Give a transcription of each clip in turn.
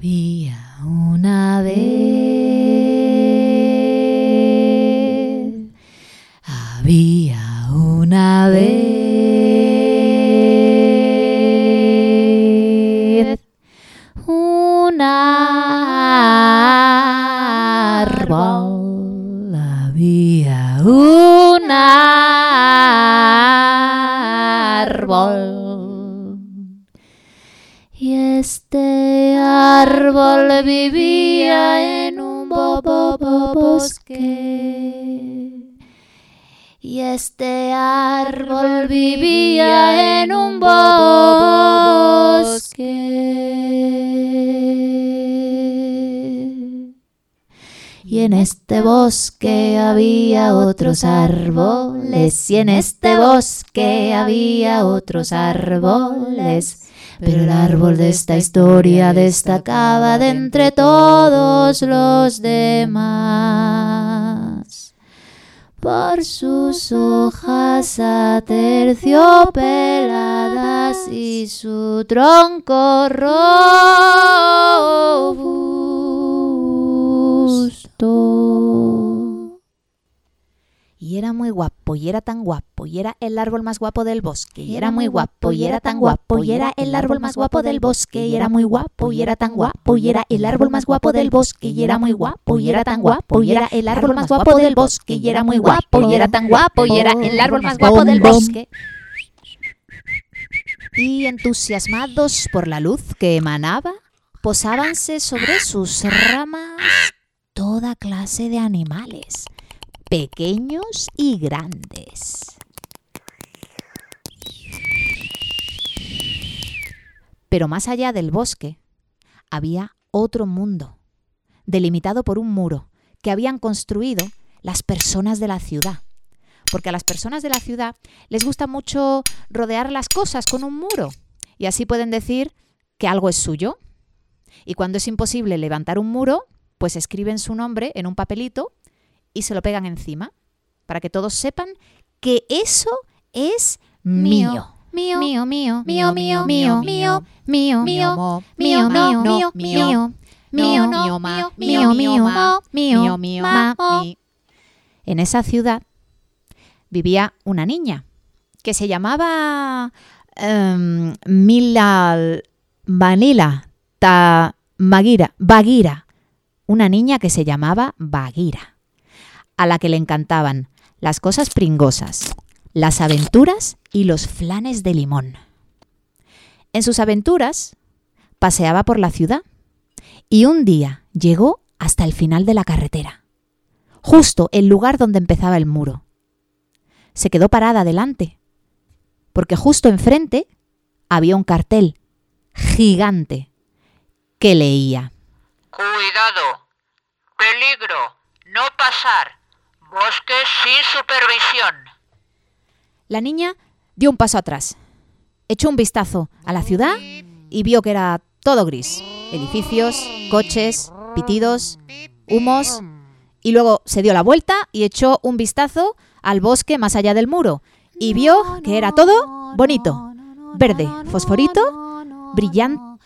你。Y este árbol vivía en un bosque. Y en este bosque había otros árboles, y en este bosque había otros árboles. Pero el árbol de esta historia destacaba de entre todos los demás por sus hojas aterciopeladas y su tronco robusto. Y era tan guapo, y era el árbol más guapo del bosque, y era muy guapo, y era tan guapo, y era el árbol más guapo del bosque, y era muy guapo, y era tan guapo, y era el árbol más guapo del bosque, y era muy guapo, y era tan guapo, y era el árbol más guapo del bosque, y era muy guapo, y era tan guapo, y era el árbol más guapo del bosque. Y entusiasmados por la luz que emanaba, posábanse sobre sus ramas toda clase de animales pequeños y grandes. Pero más allá del bosque había otro mundo, delimitado por un muro que habían construido las personas de la ciudad. Porque a las personas de la ciudad les gusta mucho rodear las cosas con un muro y así pueden decir que algo es suyo. Y cuando es imposible levantar un muro, pues escriben su nombre en un papelito y se lo pegan encima para que todos sepan que eso es mío. Mío, Mío, mío, mío, mío, mío, mío, mío, mío, mío, mío, mío, mío, mío, mío, ma, mío, mío, mío, ma, mío, mío, ma, oh. En esa ciudad vivía una niña que se llamaba em, Mila Vanila Ta Magira, Bagira. Una niña que se llamaba Bagira, a la que le encantaban las cosas pringosas, las aventuras y los flanes de limón. En sus aventuras paseaba por la ciudad y un día llegó hasta el final de la carretera, justo el lugar donde empezaba el muro. Se quedó parada delante, porque justo enfrente había un cartel gigante que leía Cuidado. Peligro. No pasar. Bosque sin supervisión. La niña dio un paso atrás, echó un vistazo a la ciudad y vio que era todo gris. Edificios, coches, pitidos, humos. Y luego se dio la vuelta y echó un vistazo al bosque más allá del muro. Y vio que era todo bonito, verde, fosforito, brillante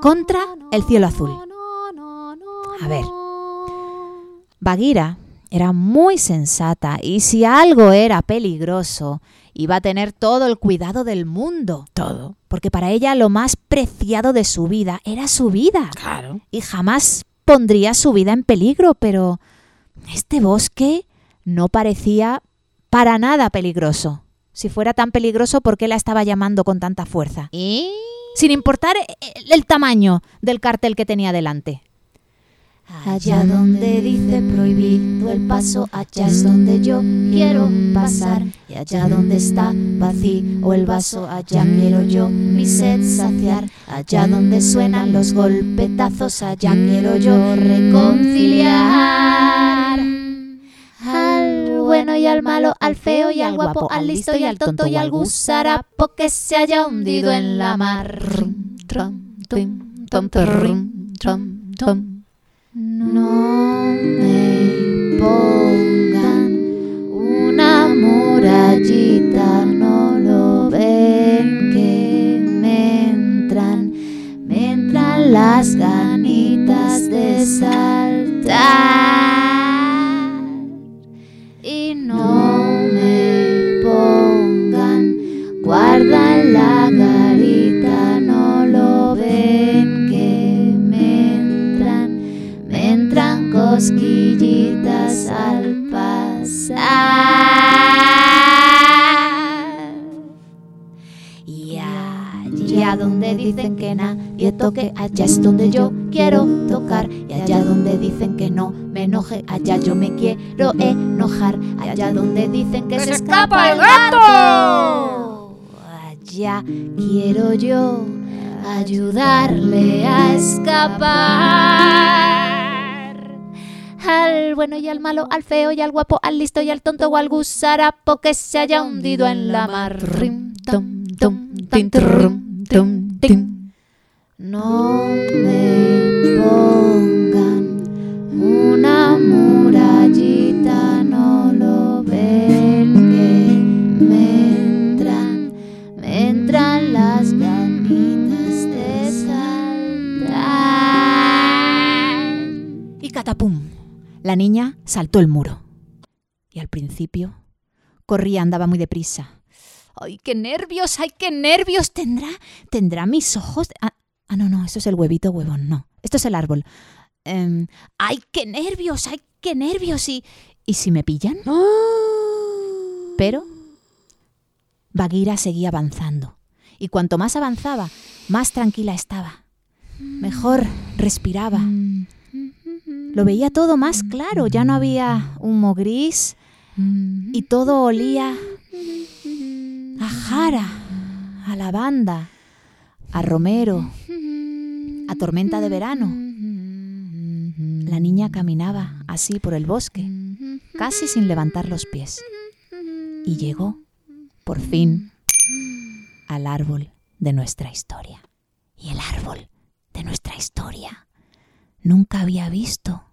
contra el cielo azul. A ver. Bagheera era muy sensata y si algo era peligroso, iba a tener todo el cuidado del mundo. Todo. Porque para ella lo más preciado de su vida era su vida. Claro. Y jamás pondría su vida en peligro, pero este bosque no parecía para nada peligroso. Si fuera tan peligroso, ¿por qué la estaba llamando con tanta fuerza? Y Sin importar el, el tamaño del cartel que tenía delante. Allá donde dice prohibido el paso, allá es donde yo quiero pasar. Y allá donde está vacío el vaso, allá quiero yo mi sed saciar. Allá donde suenan los golpetazos, allá quiero yo reconciliar. Al bueno y al malo, al feo y al guapo, al listo y al tonto y al gusarapo que se haya hundido en la mar. No me pongan una murallita, no lo ven que me entran, me entran las ganitas de saltar. Y no me pongan guarda en la toque, allá es donde yo quiero tocar. Y allá donde dicen que no me enoje, allá yo me quiero enojar. Allá donde dicen que se escapa el gato, allá quiero yo ayudarle a escapar. Al bueno y al malo, al feo y al guapo, al listo y al tonto o al gusarapo que se haya hundido en la mar. Rim, tom, tom, tin, trum, tum, tin. No me pongan una murallita, no lo ven que me entran, me entran las ganitas de saltar. Y catapum, la niña saltó el muro. Y al principio corría, andaba muy deprisa. ¡Ay, qué nervios! ¡Ay, qué nervios! ¿Tendrá, tendrá mis ojos? Ah, no, no, eso es el huevito huevón, no. Esto es el árbol. Em, ¡Ay, qué nervios! ¡Ay, qué nervios! ¿Y, ¿y si me pillan? Pero Bagheera seguía avanzando. Y cuanto más avanzaba, más tranquila estaba. Mejor respiraba. Lo veía todo más claro, ya no había humo gris y todo olía a jara, a lavanda, a romero, a tormenta de verano. La niña caminaba así por el bosque, casi sin levantar los pies, y llegó, por fin, al árbol de nuestra historia. Y el árbol de nuestra historia nunca había visto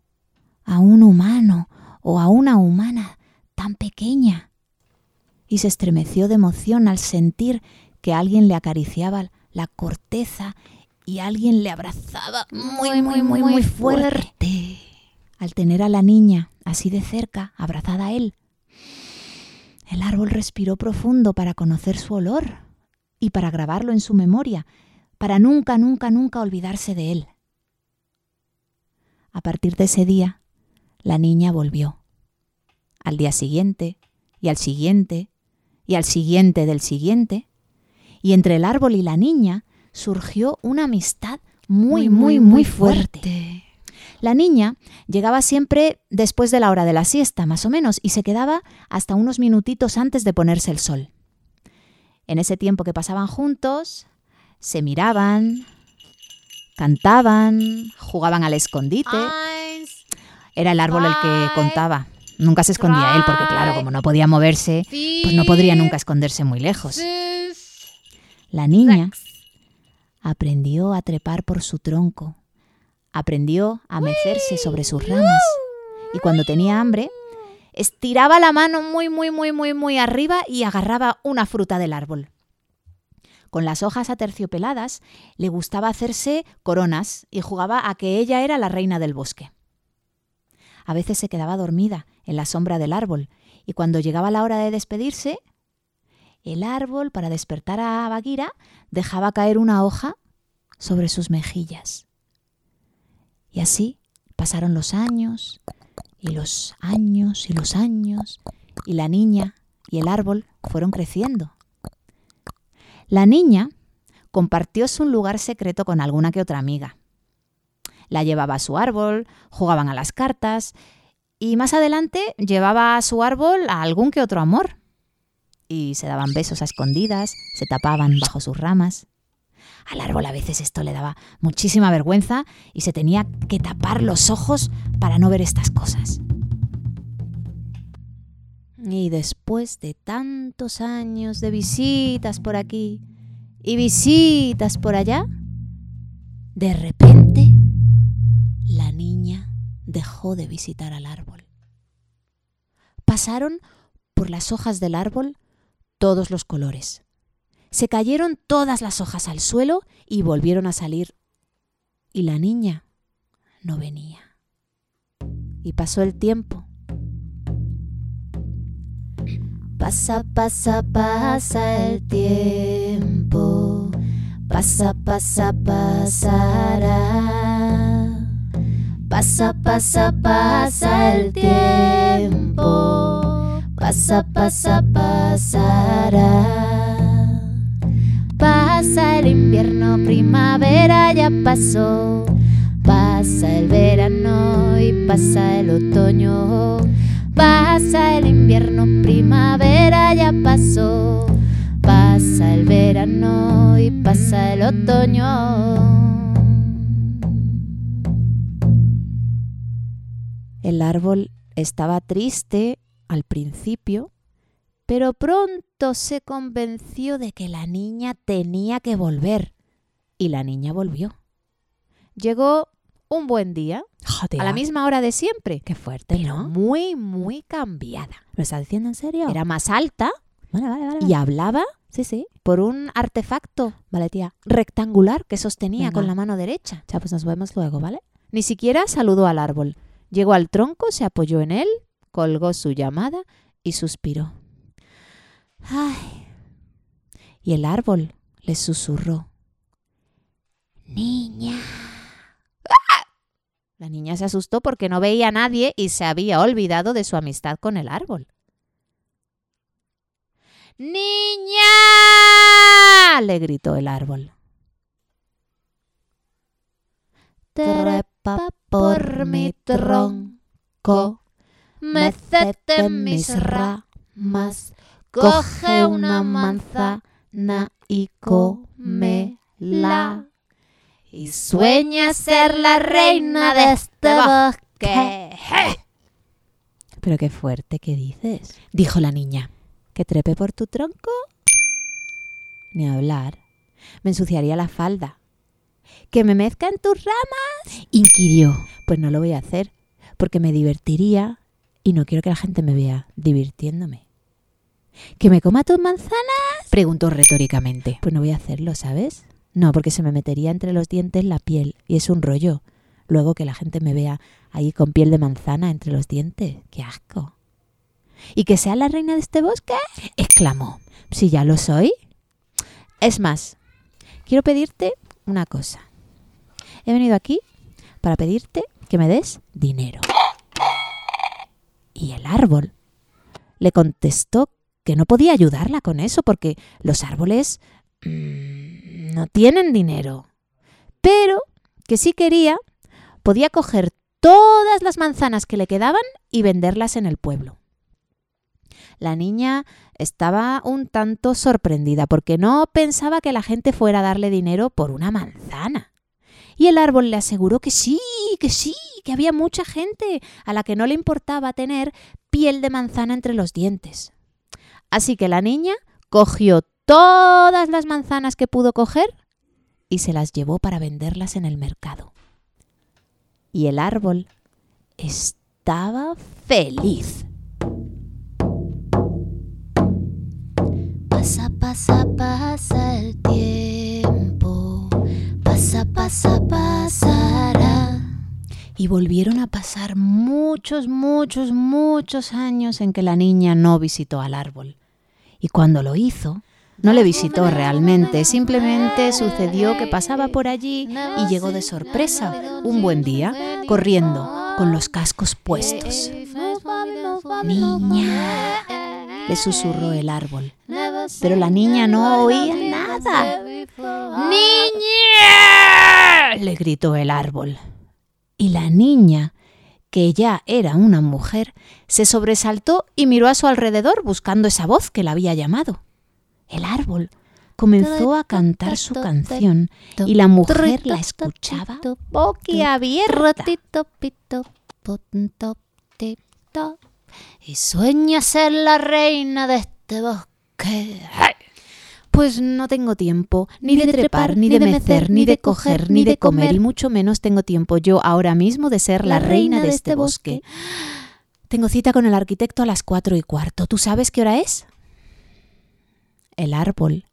a un humano o a una humana tan pequeña. Y se estremeció de emoción al sentir que alguien le acariciaba la corteza y alguien le abrazaba muy, muy, muy, muy fuerte. Al tener a la niña así de cerca, abrazada a él, el árbol respiró profundo para conocer su olor y para grabarlo en su memoria, para nunca, nunca, nunca olvidarse de él. A partir de ese día, la niña volvió. Al día siguiente, y al siguiente, y al siguiente del siguiente, y entre el árbol y la niña surgió una amistad muy, muy, muy fuerte. La niña llegaba siempre después de la hora de la siesta, más o menos, y se quedaba hasta unos minutitos antes de ponerse el sol. En ese tiempo que pasaban juntos, se miraban, cantaban, jugaban al escondite. Era el árbol el que contaba. Nunca se escondía él porque, claro, como no podía moverse, pues no podría nunca esconderse muy lejos. La niña aprendió a trepar por su tronco, aprendió a mecerse sobre sus ramas y cuando tenía hambre, estiraba la mano muy, muy, muy, muy, muy arriba y agarraba una fruta del árbol. Con las hojas aterciopeladas le gustaba hacerse coronas y jugaba a que ella era la reina del bosque. A veces se quedaba dormida en la sombra del árbol y cuando llegaba la hora de despedirse, el árbol, para despertar a Bagheera, dejaba caer una hoja sobre sus mejillas. Y así pasaron los años y los años y los años y la niña y el árbol fueron creciendo. La niña compartió su lugar secreto con alguna que otra amiga. La llevaba a su árbol, jugaban a las cartas y más adelante llevaba a su árbol a algún que otro amor. Y se daban besos a escondidas, se tapaban bajo sus ramas. Al árbol a veces esto le daba muchísima vergüenza y se tenía que tapar los ojos para no ver estas cosas. Y después de tantos años de visitas por aquí y visitas por allá, de repente la niña dejó de visitar al árbol. Pasaron por las hojas del árbol todos los colores. Se cayeron todas las hojas al suelo y volvieron a salir y la niña no venía. Y pasó el tiempo. Pasa, pasa, pasa el tiempo. Pasa, pasa, pasará. Pasa, pasa, pasa el tiempo. Pasa, pasa, pasará. Pasa el invierno, primavera ya pasó. Pasa el verano y pasa el otoño. Pasa el invierno, primavera ya pasó. Pasa el verano y pasa el otoño. El árbol estaba triste al principio, pero pronto se convenció de que la niña tenía que volver. Y la niña volvió. Llegó un buen día, a la misma hora de siempre, Qué fuerte, pero ¿no? muy, muy cambiada. ¿Lo estás diciendo en serio? Era más alta Vale, vale, vale. y hablaba Sí, sí. por un artefacto Vale, tía. rectangular que sostenía Venga. con la mano derecha. Ya, pues nos vemos luego, ¿vale? Ni siquiera saludó al árbol. Llegó al tronco, se apoyó en él, colgó su llamada y suspiró. ¡Ay! Y el árbol le susurró. Niña. La niña se asustó porque no veía a nadie y se había olvidado de su amistad con el árbol. ¡Niña! le gritó el árbol. Trepa por mi tronco. Mécete en mis ramas. Coge una manzana y cómela. Y sueña ser la reina de este bosque. Pero qué fuerte que dices, dijo la niña. ¿Que trepe por tu tronco? Ni hablar. Me ensuciaría la falda. ¿Que me mezca en tus ramas? inquirió. Pues no lo voy a hacer, porque me divertiría y no quiero que la gente me vea divirtiéndome. ¿Que me coma tus manzanas? preguntó retóricamente. Pues no voy a hacerlo, ¿sabes? No, porque se me metería entre los dientes la piel y es un rollo. Luego que la gente me vea ahí con piel de manzana entre los dientes. ¡Qué asco! ¿Y que sea la reina de este bosque? exclamó. Si ya lo soy. Es más, quiero pedirte una cosa. He venido aquí para pedirte que me des dinero. Y el árbol le contestó que no podía ayudarla con eso porque los árboles mm, no tienen dinero. Pero que si quería, podía coger todas las manzanas que le quedaban y venderlas en el pueblo. La niña estaba un tanto sorprendida porque no pensaba que la gente fuera a darle dinero por una manzana. Y el árbol le aseguró que sí, que sí, que había mucha gente a la que no le importaba tener piel de manzana entre los dientes. Así que la niña cogió todas las manzanas que pudo coger y se las llevó para venderlas en el mercado. Y el árbol estaba feliz. Pasa, pasa, pasa el tiempo. Pasa, pasa, pasará. Y volvieron a pasar muchos, muchos, muchos años en que la niña no visitó al árbol. Y cuando lo hizo, no le visitó realmente, simplemente sucedió que pasaba por allí y llegó de sorpresa un buen día, corriendo, con los cascos puestos. Niña, le susurró el árbol. Pero la niña no oía nada. ¡Niña! le gritó el árbol. Y la niña, que ya era una mujer, se sobresaltó y miró a su alrededor buscando esa voz que la había llamado. El árbol comenzó a cantar su canción y la mujer la escuchaba boquiabierta. Y sueña ser la reina de este bosque. Pues no tengo tiempo, ni de trepar, ni de mecer, ni de coger, ni de comer, y mucho menos tengo tiempo yo ahora mismo de ser la reina de este bosque. Tengo cita con el arquitecto a las cuatro y cuarto. ¿Tú sabes qué hora es? El árbol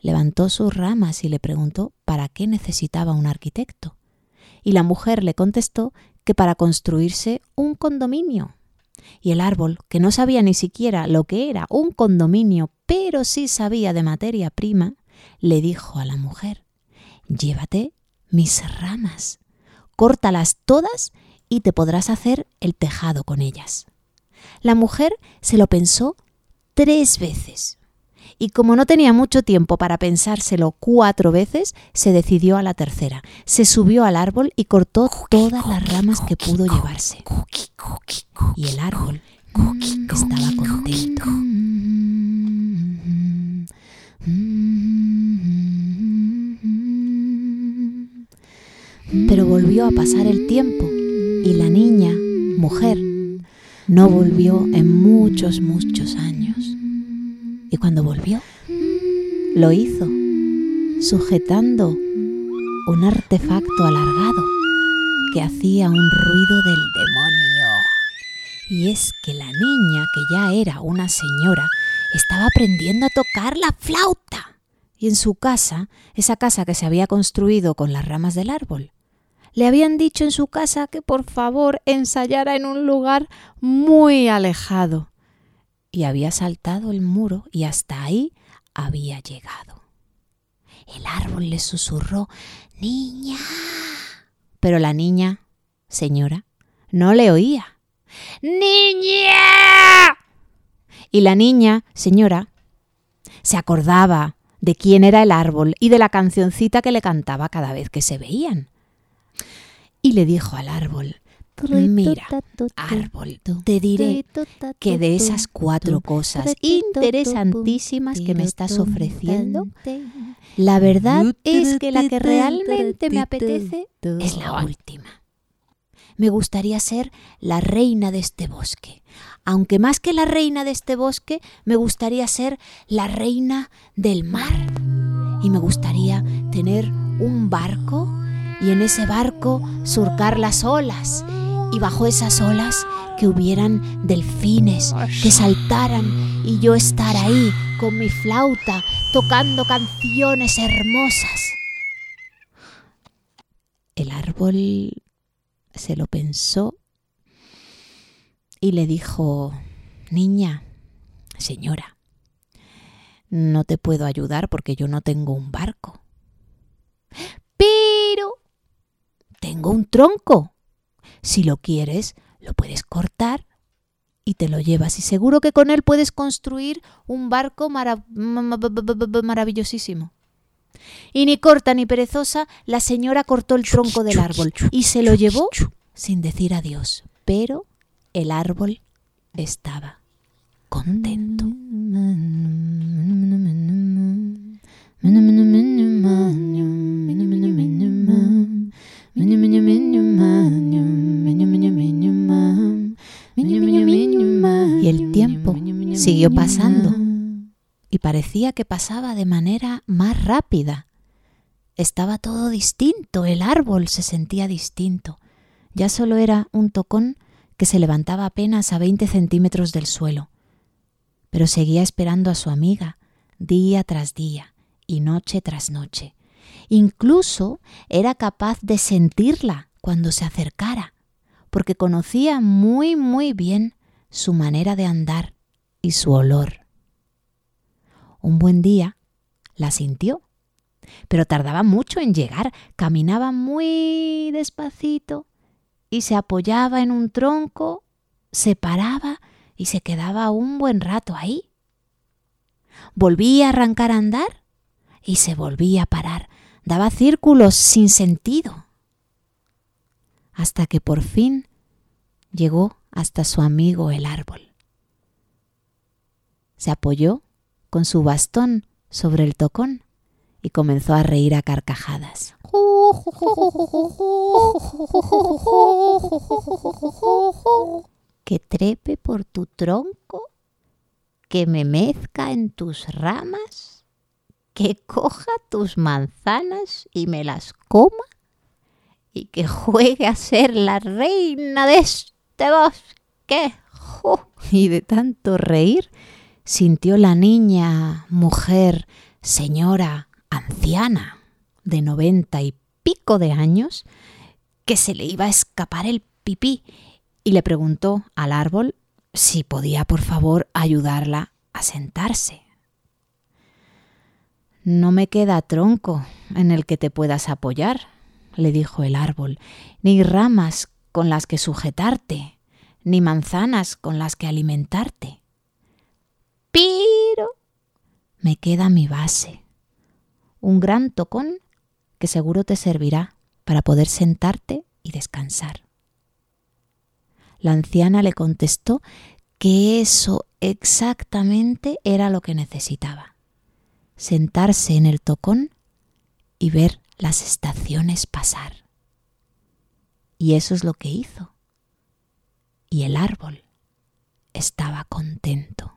levantó sus ramas y le preguntó para qué necesitaba un arquitecto. Y la mujer le contestó que para construirse un condominio. Y el árbol, que no sabía ni siquiera lo que era un condominio, pero sí sabía de materia prima, le dijo a la mujer, llévate mis ramas, córtalas todas y te podrás hacer el tejado con ellas. La mujer se lo pensó tres veces y como no tenía mucho tiempo para pensárselo cuatro veces, se decidió a la tercera. Se subió al árbol y cortó todas las ramas que pudo llevarse. Y el árbol estaba contento. Pero volvió a pasar el tiempo y la niña, mujer, no volvió en muchos, muchos años. Y cuando volvió, lo hizo sujetando un artefacto alargado que hacía un ruido del demonio. Y es que la niña, que ya era una señora, estaba aprendiendo a tocar la flauta. Y en su casa, esa casa que se había construido con las ramas del árbol, le habían dicho en su casa que por favor ensayara en un lugar muy alejado. Y había saltado el muro y hasta ahí había llegado. El árbol le susurró Niña. Pero la niña, señora, no le oía. ¡Niña! Y la niña, señora, se acordaba de quién era el árbol y de la cancioncita que le cantaba cada vez que se veían y le dijo al árbol, Mira, árbol, te diré que de esas cuatro cosas interesantísimas que me estás ofreciendo, la verdad es que la que realmente me apetece es la última. Me gustaría ser la reina de este bosque, aunque más que la reina de este bosque, me gustaría ser la reina del mar. Y me gustaría tener un barco y en ese barco surcar las olas y bajo esas olas que hubieran delfines que saltaran y yo estar ahí con mi flauta tocando canciones hermosas. El árbol se lo pensó y le dijo, Niña, señora, no te puedo ayudar porque yo no tengo un barco. Pero tengo un tronco. Si lo quieres, lo puedes cortar y te lo llevas y seguro que con él puedes construir un barco maravillosísimo. Y ni corta ni perezosa, la señora cortó el tronco del árbol y se lo llevó sin decir adiós. Pero el árbol estaba contento. Y el tiempo siguió pasando y parecía que pasaba de manera más rápida. Estaba todo distinto, el árbol se sentía distinto. Ya solo era un tocón que se levantaba apenas a 20 centímetros del suelo. Pero seguía esperando a su amiga día tras día y noche tras noche. Incluso era capaz de sentirla cuando se acercara, porque conocía muy, muy bien su manera de andar y su olor. Un buen día la sintió, pero tardaba mucho en llegar, caminaba muy despacito y se apoyaba en un tronco, se paraba y se quedaba un buen rato ahí. Volvía a arrancar a andar y se volvía a parar, daba círculos sin sentido, hasta que por fin llegó hasta su amigo el árbol. Se apoyó con su bastón sobre el tocón y comenzó a reír a carcajadas. Que trepe por tu tronco, que me mezca en tus ramas que coja tus manzanas y me las coma y que juegue a ser la reina de este bosque. Y de tanto reír, sintió la niña, mujer, señora, anciana, de noventa y pico de años, que se le iba a escapar el pipí y le preguntó al árbol si podía por favor ayudarla a sentarse. No me queda tronco en el que te puedas apoyar, le dijo el árbol, ni ramas con las que sujetarte, ni manzanas con las que alimentarte. Pero me queda mi base, un gran tocón que seguro te servirá para poder sentarte y descansar. La anciana le contestó que eso exactamente era lo que necesitaba sentarse en el tocón y ver las estaciones pasar. Y eso es lo que hizo. Y el árbol estaba contento.